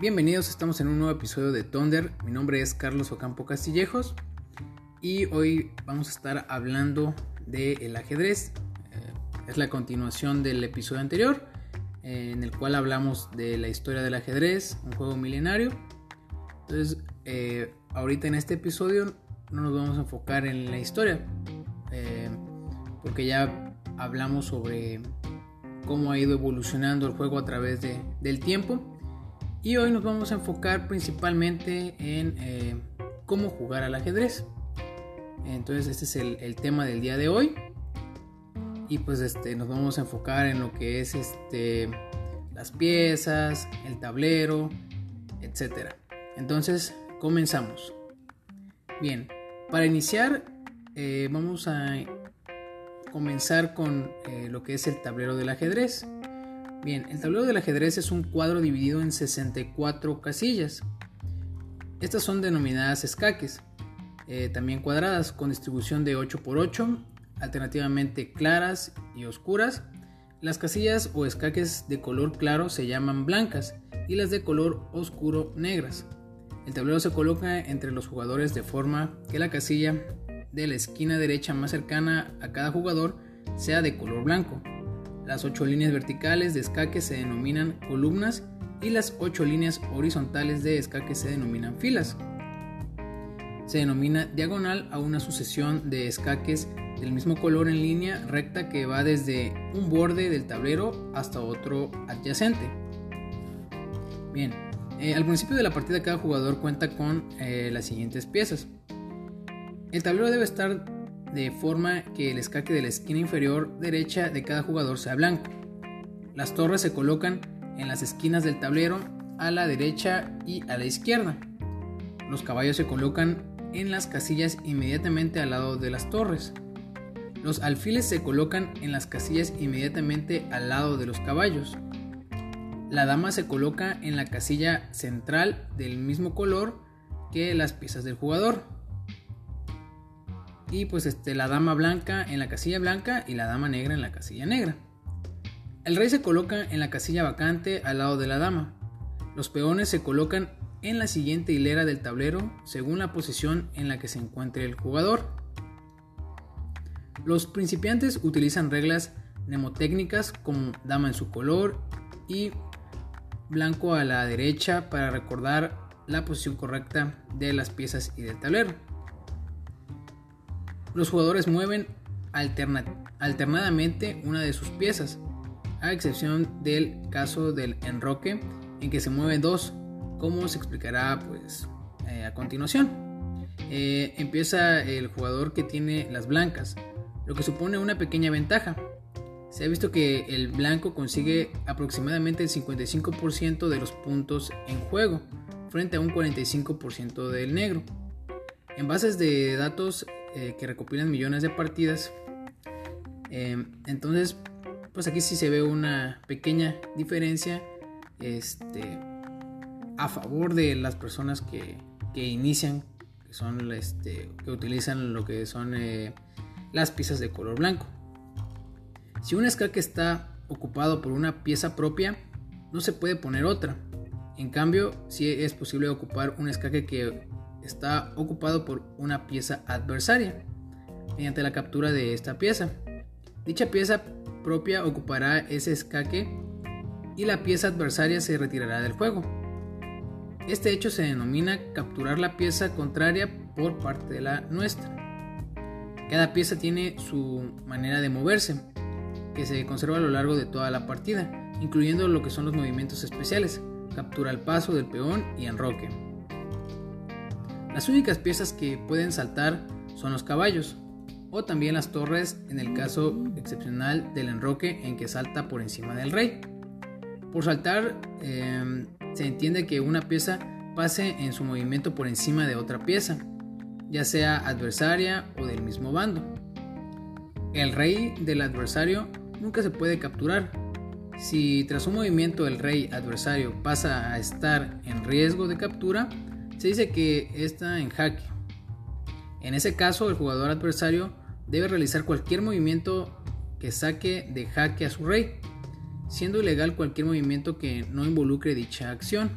Bienvenidos, estamos en un nuevo episodio de Thunder. Mi nombre es Carlos Ocampo Castillejos y hoy vamos a estar hablando del ajedrez. Eh, es la continuación del episodio anterior eh, en el cual hablamos de la historia del ajedrez, un juego milenario. Entonces, eh, ahorita en este episodio no nos vamos a enfocar en la historia, porque ya hablamos sobre cómo ha ido evolucionando el juego a través del tiempo. Y hoy nos vamos a enfocar principalmente en eh, cómo jugar al ajedrez. Entonces este es el, tema del día de hoy. Y pues este, nos vamos a enfocar en lo que es este, las piezas, el tablero, etc. Entonces comenzamos. Bien, para iniciar eh, vamos a comenzar con eh, lo que es el tablero del ajedrez. Bien, el tablero del ajedrez es un cuadro dividido en 64 casillas. Estas son denominadas escaques, eh, también cuadradas, con distribución de 8 por 8, alternativamente claras y oscuras. Las casillas o escaques de color claro se llaman blancas y las de color oscuro negras. El tablero se coloca entre los jugadores de forma que la casilla de la esquina derecha más cercana a cada jugador sea de color blanco. Las ocho líneas verticales de escaque se denominan columnas y las ocho líneas horizontales de escaque se denominan filas. Se denomina diagonal a una sucesión de escaques del mismo color en línea recta que va desde un borde del tablero hasta otro adyacente. Bien, eh, al principio de la partida cada jugador cuenta con eh, las siguientes piezas. El tablero debe estar de forma que el escaque de la esquina inferior derecha de cada jugador sea blanco. Las torres se colocan en las esquinas del tablero a la derecha y a la izquierda. Los caballos se colocan en las casillas inmediatamente al lado de las torres. Los alfiles se colocan en las casillas inmediatamente al lado de los caballos. La dama se coloca en la casilla central del mismo color que las piezas del jugador y pues este, la dama blanca en la casilla blanca y la dama negra en la casilla negra. El rey se coloca en la casilla vacante al lado de la dama. Los peones se colocan en la siguiente hilera del tablero según la posición en la que se encuentre el jugador. Los principiantes utilizan reglas mnemotécnicas como dama en su color y blanco a la derecha para recordar la posición correcta de las piezas y del tablero. Los jugadores mueven alternadamente una de sus piezas, a excepción del caso del enroque en que se mueven dos, como se explicará pues, eh, a continuación. Eh, empieza el jugador que tiene las blancas, lo que supone una pequeña ventaja. Se ha visto que el blanco consigue aproximadamente el 55% de los puntos en juego, frente a un 45% del negro. En bases de datos eh, que recopilan millones de partidas. Eh, entonces, pues aquí sí se ve una pequeña diferencia este, a favor de las personas que, que inician, que son este, que utilizan lo que son eh, las piezas de color blanco. Si un escaque está ocupado por una pieza propia, no se puede poner otra. En cambio, sí es posible ocupar un escaque que está ocupado por una pieza adversaria mediante la captura de esta pieza. Dicha pieza propia ocupará ese escaque y la pieza adversaria se retirará del juego. Este hecho se denomina capturar la pieza contraria por parte de la nuestra. Cada pieza tiene su manera de moverse, que se conserva a lo largo de toda la partida, incluyendo lo que son los movimientos especiales, captura al paso del peón y enroque. Las únicas piezas que pueden saltar son los caballos, o también las torres en el caso excepcional del enroque en que salta por encima del rey. Por saltar em, se entiende que una pieza pase en su movimiento por encima de otra pieza, ya sea adversaria o del mismo bando. El rey del adversario nunca se puede capturar. Si tras un movimiento el rey adversario pasa a estar en riesgo de captura, se dice que está en jaque. En ese caso, el jugador adversario debe realizar cualquier movimiento que saque de jaque a su rey, siendo ilegal cualquier movimiento que no involucre dicha acción.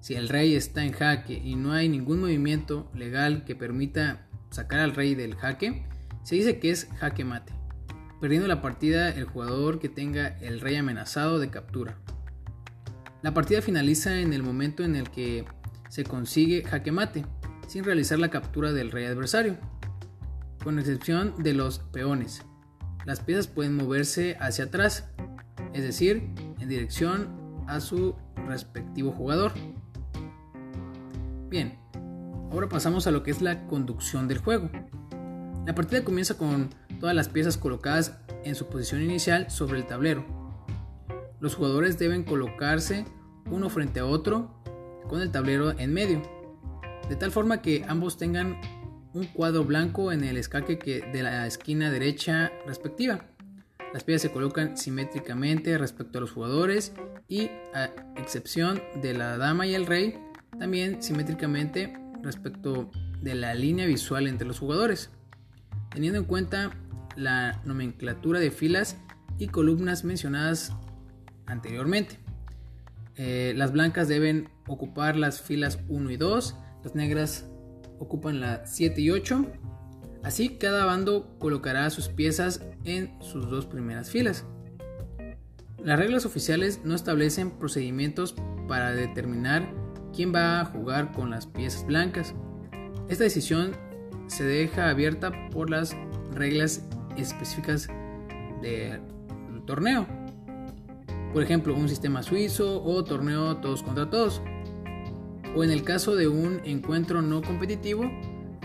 Si el rey está en jaque y no hay ningún movimiento legal que permita sacar al rey del jaque, se dice que es jaque mate, perdiendo la partida el jugador que tenga el rey amenazado de captura. La partida finaliza en el momento en el que se consigue jaque mate, sin realizar la captura del rey adversario, con excepción de los peones. Las piezas pueden moverse hacia atrás, es decir, en dirección a su respectivo jugador. Bien, ahora pasamos a lo que es la conducción del juego. La partida comienza con todas las piezas colocadas en su posición inicial sobre el tablero. Los jugadores deben colocarse uno frente a otro con el tablero en medio, de tal forma que ambos tengan un cuadro blanco en el escaque de la esquina derecha respectiva. Las piezas se colocan simétricamente respecto a los jugadores y, a excepción de la dama y el rey, también simétricamente respecto de la línea visual entre los jugadores, teniendo en cuenta la nomenclatura de filas y columnas mencionadas anteriormente. Eh, las blancas deben ocupar las filas 1 y 2, las negras ocupan la 7 y 8. Así cada bando colocará sus piezas en sus dos primeras filas. Las reglas oficiales no establecen procedimientos para determinar quién va a jugar con las piezas blancas. Esta decisión se deja abierta por las reglas específicas del torneo. Por ejemplo, un sistema suizo o torneo todos contra todos o en el caso de un encuentro no competitivo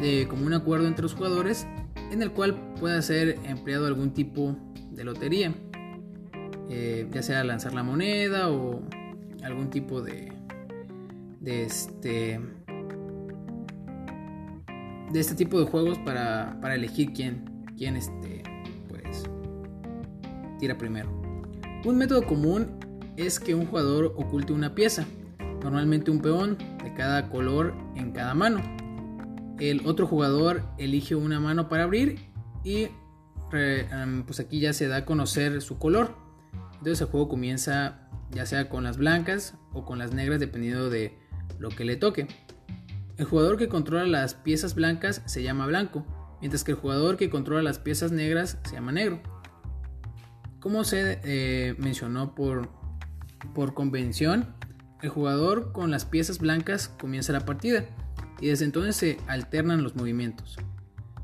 de común acuerdo entre los jugadores en el cual pueda ser empleado algún tipo de lotería, eh, ya sea lanzar la moneda o algún tipo de, de este de este tipo de juegos para, para elegir quién, quién este, pues, tira primero. Un método común es que un jugador oculte una pieza normalmente un peón cada color en cada mano. El otro jugador elige una mano para abrir y pues aquí ya se da a conocer su color. Entonces el juego comienza ya sea con las blancas o con las negras dependiendo de lo que le toque. El jugador que controla las piezas blancas se llama blanco, mientras que el jugador que controla las piezas negras se llama negro. Como se eh, mencionó por, por convención, el jugador con las piezas blancas comienza la partida y desde entonces se alternan los movimientos.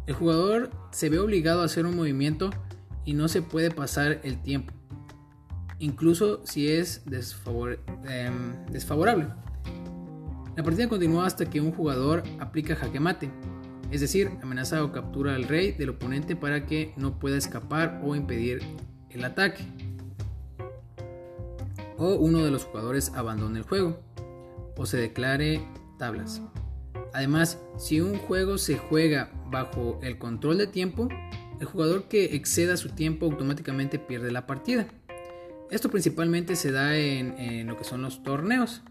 El jugador se ve obligado a hacer un movimiento y no se puede pasar el tiempo, incluso si es em, desfavorable. La partida continúa hasta que un jugador aplica jaque mate, es decir, amenaza o captura al rey del oponente para que no pueda escapar o impedir el ataque o uno de los jugadores abandone el juego o se declare tablas. Además, si un juego se juega bajo el control de tiempo, el jugador que exceda su tiempo automáticamente pierde la partida. Esto principalmente se da en, lo que son los torneos.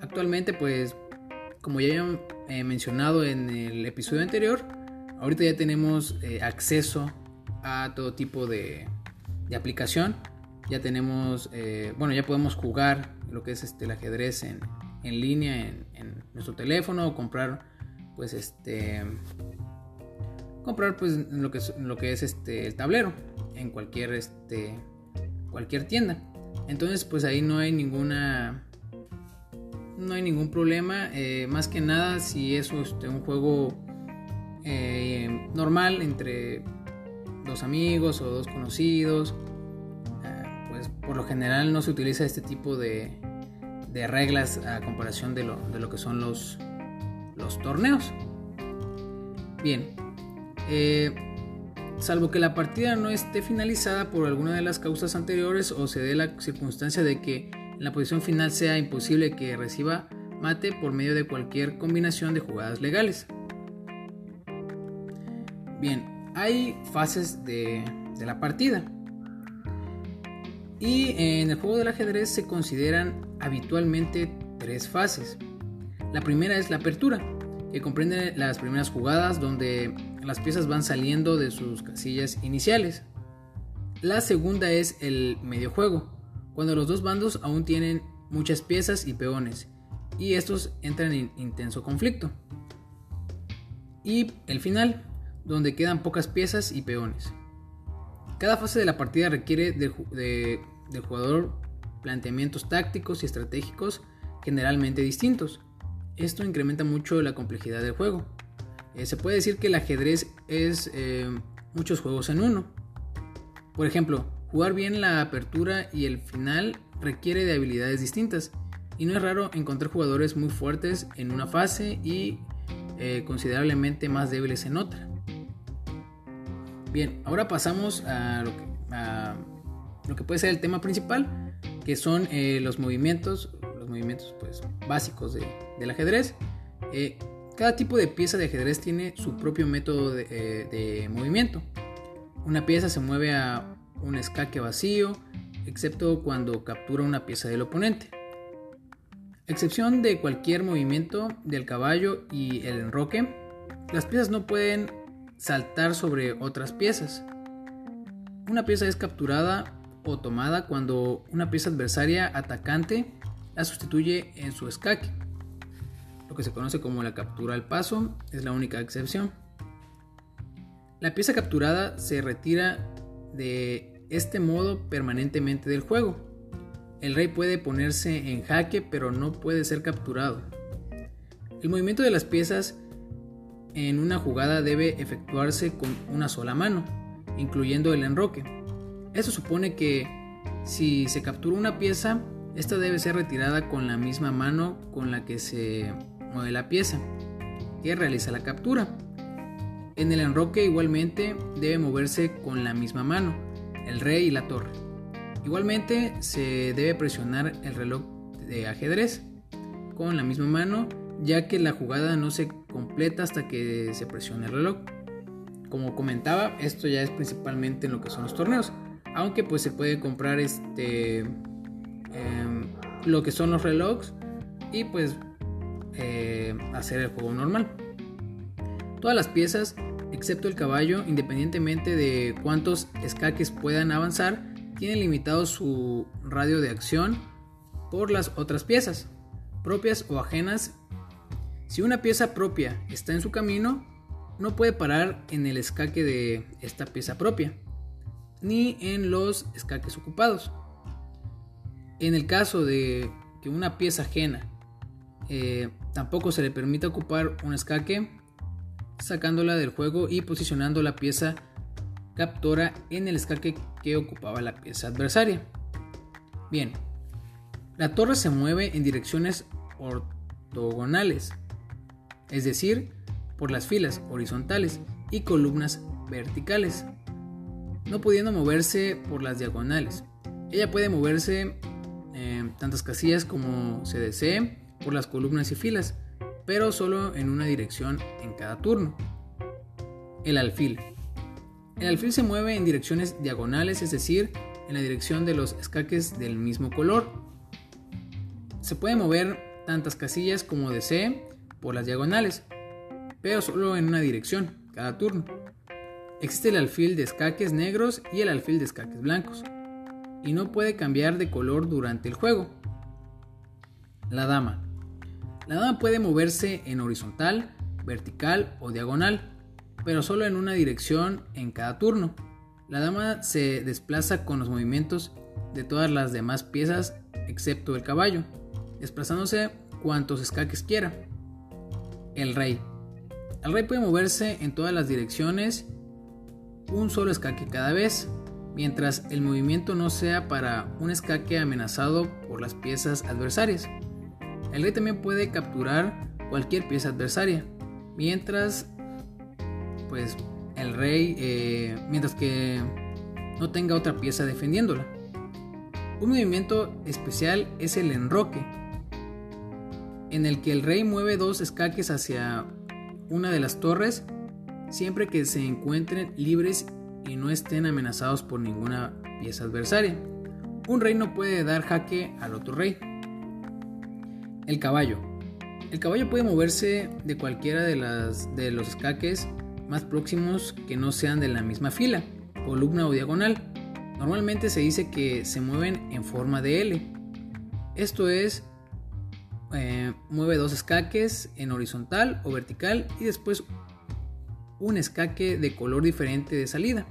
Actualmente, pues, como ya he mencionado en el episodio anterior, ahorita ya tenemos eh, acceso a todo tipo de, de aplicación ya tenemos, eh, bueno, ya podemos jugar lo que es este, el ajedrez en, en línea en, nuestro teléfono o comprar, pues, este, comprar, pues, lo que es, lo que es este, el tablero en cualquier, este, cualquier tienda. Entonces, pues ahí no hay ninguna, no hay ningún problema. Eh, más que nada, si es este, un juego eh, normal entre dos amigos o dos conocidos por lo general no se utiliza este tipo de, reglas a comparación de lo, que son los, los torneos. Bien, eh, salvo que la partida no esté finalizada por alguna de las causas anteriores o se dé la circunstancia de que en la posición final sea imposible que reciba mate por medio de cualquier combinación de jugadas legales. Bien, hay fases de la partida. Y en el juego del ajedrez se consideran habitualmente tres fases. La primera es la apertura, que comprende las primeras jugadas donde las piezas van saliendo de sus casillas iniciales. La segunda es el medio juego, cuando los dos bandos aún tienen muchas piezas y peones, y estos entran en intenso conflicto. Y el final, donde quedan pocas piezas y peones. Cada fase de la partida requiere del jugador planteamientos tácticos y estratégicos generalmente distintos. Esto incrementa mucho la complejidad del juego. Eh, se puede decir que el ajedrez es eh, muchos juegos en uno. Por ejemplo, jugar bien la apertura y el final requiere de habilidades distintas y no es raro encontrar jugadores muy fuertes en una fase y eh, considerablemente más débiles en otra. Bien, ahora pasamos a lo, que, puede ser el tema principal, que son los movimientos, los movimientos pues, básicos del ajedrez. Cada tipo de pieza de ajedrez tiene su propio método eh, de, movimiento. Una pieza se mueve a un escaque vacío, excepto cuando captura una pieza del oponente. Excepción de cualquier movimiento del caballo y el enroque, las piezas no pueden saltar sobre otras piezas. Una pieza es capturada o tomada cuando una pieza adversaria atacante la sustituye en su escaque lo que se conoce como la captura al paso, es la única excepción. La pieza capturada se retira de este modo permanentemente del juego. El rey puede ponerse en jaque pero no puede ser capturado. El movimiento de las piezas en una jugada debe efectuarse con una sola mano, incluyendo el enroque. Eso supone que si se captura una pieza, esta debe ser retirada con la misma mano con la que se mueve la pieza que realiza la captura. En el enroque igualmente debe moverse con la misma mano, el rey y la torre. Igualmente se debe presionar el reloj de ajedrez con la misma mano, ya que la jugada no se completa hasta que se presione el reloj. Como comentaba, esto ya es principalmente en lo que son los torneos, aunque pues se puede comprar este em, lo que son los relojes y pues eh, hacer el juego normal. Todas las piezas, excepto el caballo, independientemente de cuántos escaques puedan avanzar, tienen limitado su radio de acción por las otras piezas, propias o ajenas. Si una pieza propia está en su camino, no puede parar en el escaque de esta pieza propia, ni en los escaques ocupados. En el caso de que una pieza ajena eh, tampoco se le permite ocupar un escaque sacándola del juego y posicionando la pieza captora en el escaque que ocupaba la pieza adversaria. Bien, la torre se mueve en direcciones ortogonales, es decir, por las filas horizontales y columnas verticales, no pudiendo moverse por las diagonales. Ella puede moverse eh, tantas casillas como se desee por las columnas y filas, pero solo en una dirección en cada turno. El alfil. El alfil se mueve en direcciones diagonales, es decir, en la dirección de los escaques del mismo color. Se puede mover tantas casillas como desee por las diagonales, pero solo en una dirección, cada turno. Existe el alfil de escaques negros y el alfil de escaques blancos, y no puede cambiar de color durante el juego. La dama. La dama puede moverse en horizontal, vertical o diagonal, pero solo en una dirección en cada turno. La dama se desplaza con los movimientos de todas las demás piezas excepto el caballo, desplazándose cuantos escaques quiera. El rey. El rey puede moverse en todas las direcciones un solo escaque cada vez, mientras el movimiento no sea para un escaque amenazado por las piezas adversarias. El rey también puede capturar cualquier pieza adversaria, mientras pues el rey, eh, mientras que no tenga otra pieza defendiéndola. Un movimiento especial es el enroque, en el que el rey mueve dos escaques hacia una de las torres siempre que se encuentren libres y no estén amenazados por ninguna pieza adversaria. Un rey no puede dar jaque al otro rey. El caballo. El caballo puede moverse de cualquiera de, las, de los escaques más próximos que no sean de la misma fila, columna o diagonal. Normalmente se dice que se mueven en forma de L. Esto es eh, mueve dos escaques en horizontal o vertical y después un escaque de color diferente de salida.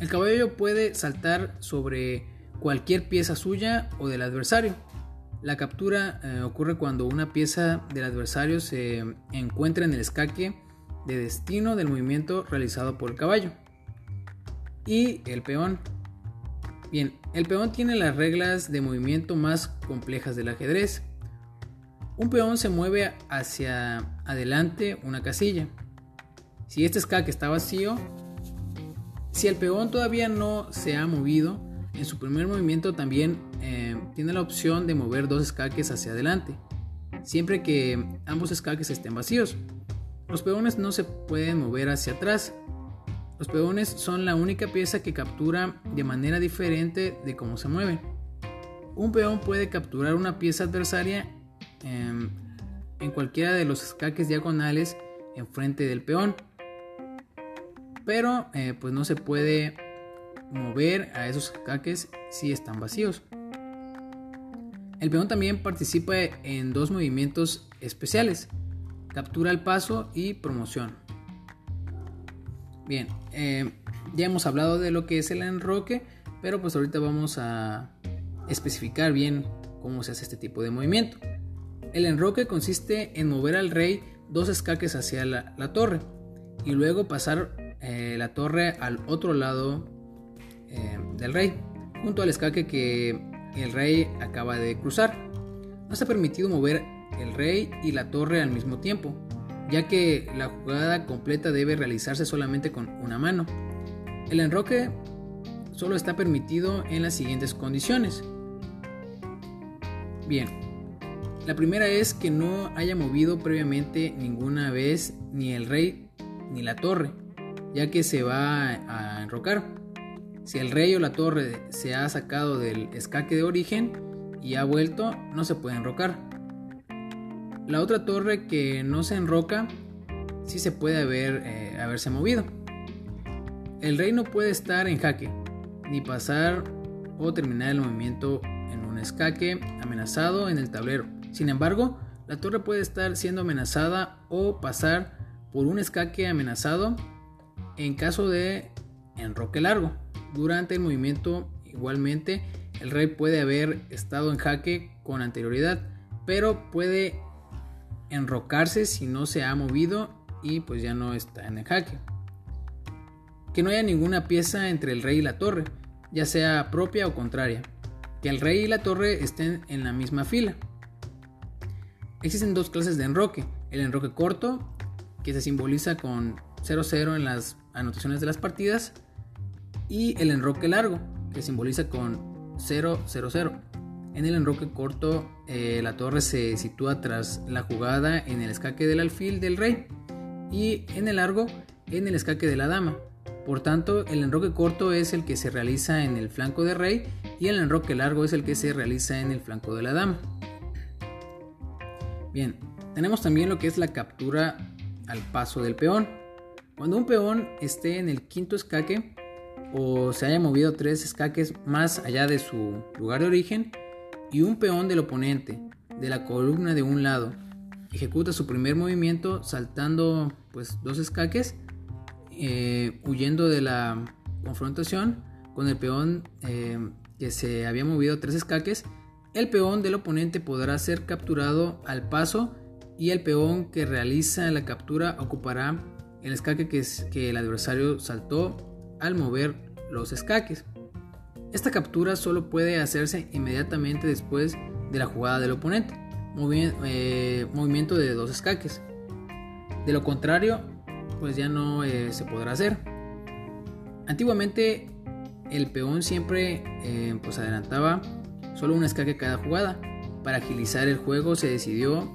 El caballo puede saltar sobre cualquier pieza suya o del adversario. La captura eh, ocurre cuando una pieza del adversario se encuentra en el escaque de destino del movimiento realizado por el caballo. Y el peón. Bien, el peón tiene las reglas de movimiento más complejas del ajedrez. Un peón se mueve hacia adelante una casilla. Si este escaque está vacío, si el peón todavía no se ha movido, en su primer movimiento también eh, tiene la opción de mover dos escaques hacia adelante, siempre que ambos escaques estén vacíos. Los peones no se pueden mover hacia atrás. Los peones son la única pieza que captura de manera diferente de cómo se mueven. Un peón puede capturar una pieza adversaria em, en cualquiera de los escaques diagonales enfrente del peón, pero eh, pues no se puede mover a esos escaques si están vacíos. El peón también participa en dos movimientos especiales captura el paso y promoción. Bien, eh, ya hemos hablado de lo que es el enroque, pero pues ahorita vamos a especificar bien cómo se hace este tipo de movimiento. El enroque consiste en mover al rey dos escaques hacia la, torre y luego pasar eh, la torre al otro lado eh, del rey, junto al escaque que el rey acaba de cruzar. No se ha permitido mover el rey y la torre al mismo tiempo, ya que la jugada completa debe realizarse solamente con una mano. El enroque solo está permitido en las siguientes condiciones. Bien, la primera es que no haya movido previamente ninguna vez ni el rey ni la torre, ya que se va a enrocar. Si el rey o la torre se ha sacado del escaque de origen y ha vuelto, no se puede enrocar. La otra torre que no se enroca sí se puede haber, eh, haberse movido. El rey no puede estar en jaque, ni pasar o terminar el movimiento en un escaque amenazado en el tablero. Sin embargo, la torre puede estar siendo amenazada o pasar por un escaque amenazado en caso de enroque largo. Durante el movimiento, igualmente, el rey puede haber estado en jaque con anterioridad, pero puede enrocarse si no se ha movido y pues ya no está en el jaque. Que no haya ninguna pieza entre el rey y la torre, ya sea propia o contraria. Que el rey y la torre estén en la misma fila. Existen dos clases de enroque. El enroque corto, que se simboliza con 0-0 en las anotaciones de las partidas, y el enroque largo, que simboliza con 0-0-0. En el enroque corto, eh, la torre se sitúa tras la jugada en el escaque del alfil del rey y en el largo en el escaque de la dama. Por tanto, el enroque corto es el que se realiza en el flanco del rey y el enroque largo es el que se realiza en el flanco de la dama. Bien, tenemos también lo que es la captura al paso del peón. Cuando un peón esté en el quinto escaque o se haya movido tres escaques más allá de su lugar de origen, y un peón del oponente de la columna de un lado ejecuta su primer movimiento saltando pues dos escaques eh, huyendo de la confrontación con el peón eh, que se había movido tres escaques el peón del oponente podrá ser capturado al paso y el peón que realiza la captura ocupará el escaque que, que el adversario saltó al mover los escaques esta captura solo puede hacerse inmediatamente después de la jugada del oponente, eh, movimiento de dos escaques. De lo contrario, pues ya no eh, se podrá hacer. Antiguamente el peón siempre eh, pues adelantaba solo un escaque cada jugada. Para agilizar el juego se decidió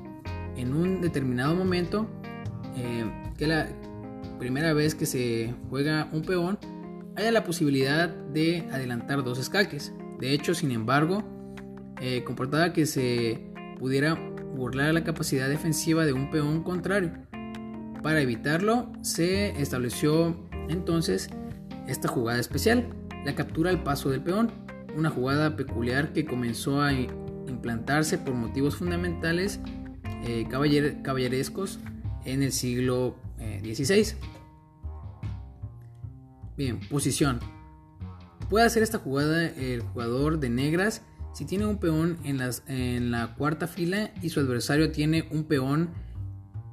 en un determinado momento que la primera vez que se juega un peón haya la posibilidad de adelantar dos escaques. De hecho, sin embargo, eh, comportaba que se pudiera burlar la capacidad defensiva de un peón contrario. Para evitarlo, se estableció entonces esta jugada especial, la captura al paso del peón, una jugada peculiar que comenzó a implantarse por motivos fundamentales eh, caballerescos en el siglo XVI. Eh, Bien, posición. Puede hacer esta jugada el jugador de negras si tiene un peón en, en la cuarta fila y su adversario tiene un peón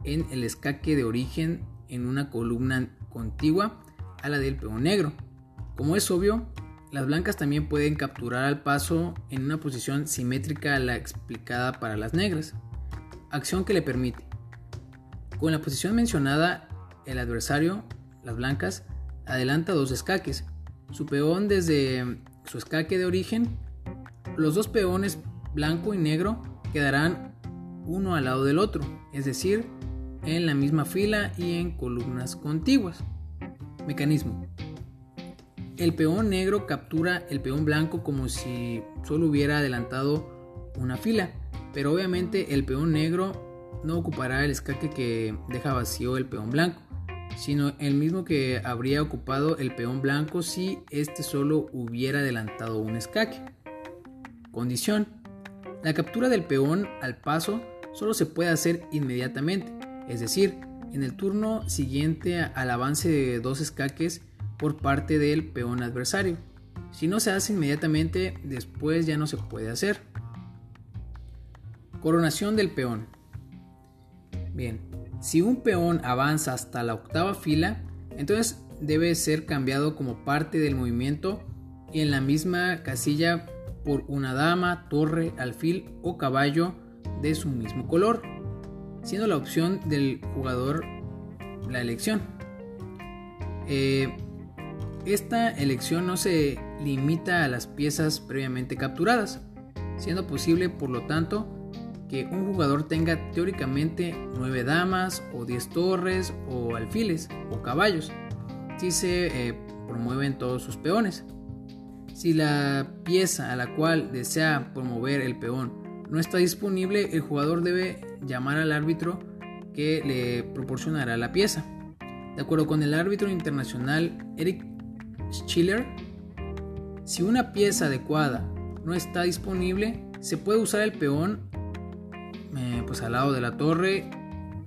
en el escaque de origen en una columna contigua a la del peón negro. Como es obvio, las blancas también pueden capturar al paso en una posición simétrica a la explicada para las negras, acción que le permite. Con la posición mencionada, el adversario, las blancas, adelanta dos escaques. Su peón desde su escaque de origen, los dos peones blanco y negro quedarán uno al lado del otro, es decir, en la misma fila y en columnas contiguas. Mecanismo. El peón negro captura el peón blanco como si solo hubiera adelantado una fila, pero obviamente el peón negro no ocupará el escaque que deja vacío el peón blanco, sino el mismo que habría ocupado el peón blanco si éste solo hubiera adelantado un escaque. Condición. La captura del peón al paso solo se puede hacer inmediatamente, es decir, en el turno siguiente al avance de dos escaques por parte del peón adversario. Si no se hace inmediatamente, después ya no se puede hacer. Coronación del peón. Bien, si un peón avanza hasta la octava fila, entonces debe ser cambiado como parte del movimiento y en la misma casilla por una dama, torre, alfil o caballo de su mismo color, siendo la opción del jugador la elección. Eh, esta elección no se limita a las piezas previamente capturadas, siendo posible por lo tanto que un jugador tenga teóricamente 9 damas o 10 torres o alfiles o caballos, si se eh, promueven todos sus peones. Si la pieza a la cual desea promover el peón no está disponible, el jugador debe llamar al árbitro que le proporcionará la pieza. De acuerdo con el árbitro internacional Eric Schiller, si una pieza adecuada no está disponible, se puede usar el peón eh, pues al lado de la torre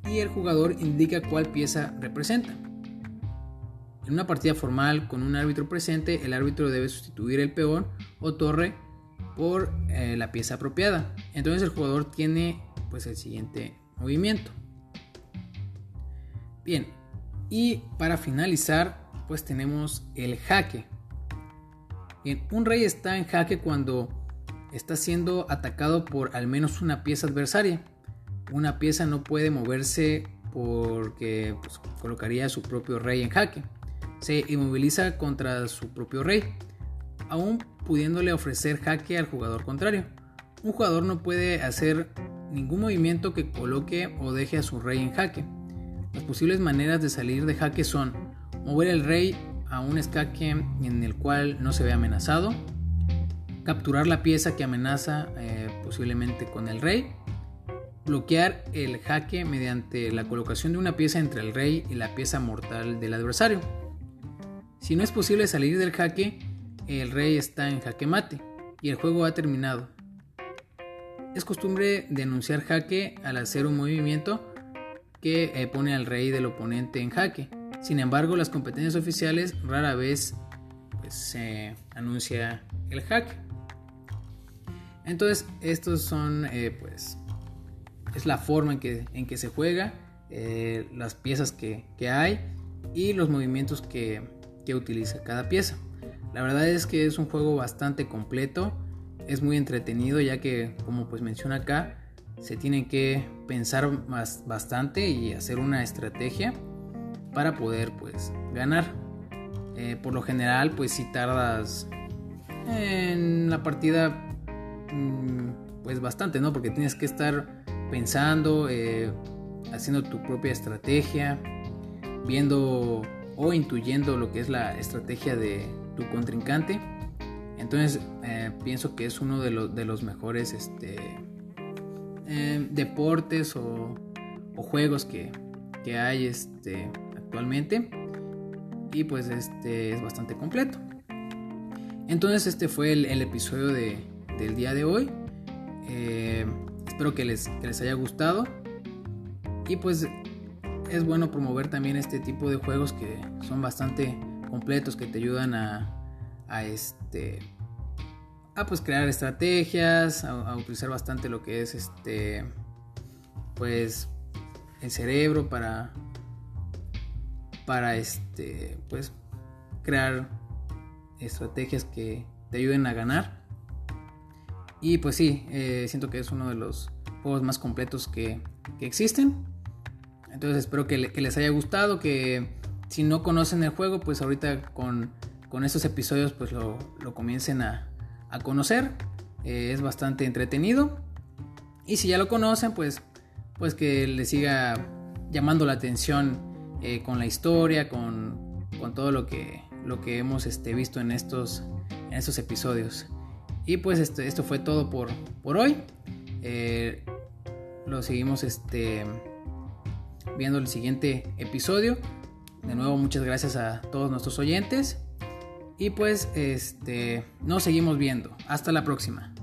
y el jugador indica cuál pieza representa. En una partida formal con un árbitro presente, el árbitro debe sustituir el peón o torre por eh, la pieza apropiada. Entonces el jugador tiene pues el siguiente movimiento. Bien, y para finalizar pues tenemos el jaque. un rey está en jaque cuando está siendo atacado por al menos una pieza adversaria. Una pieza no puede moverse porque pues, colocaría a su propio rey en jaque. Se inmoviliza contra su propio rey, aún pudiéndole ofrecer jaque al jugador contrario. Un jugador no puede hacer ningún movimiento que coloque o deje a su rey en jaque. Las posibles maneras de salir de jaque son mover el rey a un escaque en el cual no se ve amenazado, capturar la pieza que amenaza eh, posiblemente con el rey, bloquear el jaque mediante la colocación de una pieza entre el rey y la pieza mortal del adversario. Si no es posible salir del jaque, el rey está en jaque mate y el juego ha terminado. Es costumbre denunciar jaque al hacer un movimiento que eh, pone al rey del oponente en jaque. Sin embargo, las competencias oficiales rara vez pues, se anuncia el hack. Entonces, estos son, eh, pues, es la forma en que, en que se juega, eh, las piezas que, hay y los movimientos que, que utiliza cada pieza. La verdad es que es un juego bastante completo, es muy entretenido ya que, como pues menciona acá, se tiene que pensar más, bastante y hacer una estrategia para poder pues ganar. Eh, por lo general pues si tardas en la partida pues bastante, ¿no? Porque tienes que estar pensando, eh, haciendo tu propia estrategia, viendo o intuyendo lo que es la estrategia de tu contrincante. Entonces eh, pienso que es uno de, los, de los mejores este, deportes o, o juegos que, que hay este, actualmente y pues este es bastante completo. Entonces este fue el, episodio de, del día de hoy. Eh, espero que les, les haya gustado. Y pues es bueno promover también este tipo de juegos que son bastante completos, que te ayudan a, a este a pues crear estrategias, a, utilizar bastante lo que es este pues el cerebro para para este pues crear estrategias que te ayuden a ganar y pues sí eh, siento que es uno de los juegos más completos que, existen entonces espero que, les haya gustado que si no conocen el juego pues ahorita con, con estos episodios pues lo, lo comiencen a, a conocer. Eh, es bastante entretenido. Y si ya lo conocen, pues, pues que le siga llamando la atención eh, con la historia, con, con, todo lo que, lo que hemos este, visto en estos, en estos episodios. Y pues este, esto fue todo por, por hoy. Eh, lo seguimos este, viendo el siguiente episodio. De nuevo, muchas gracias a todos nuestros oyentes. Y pues este nos seguimos viendo. Hasta la próxima.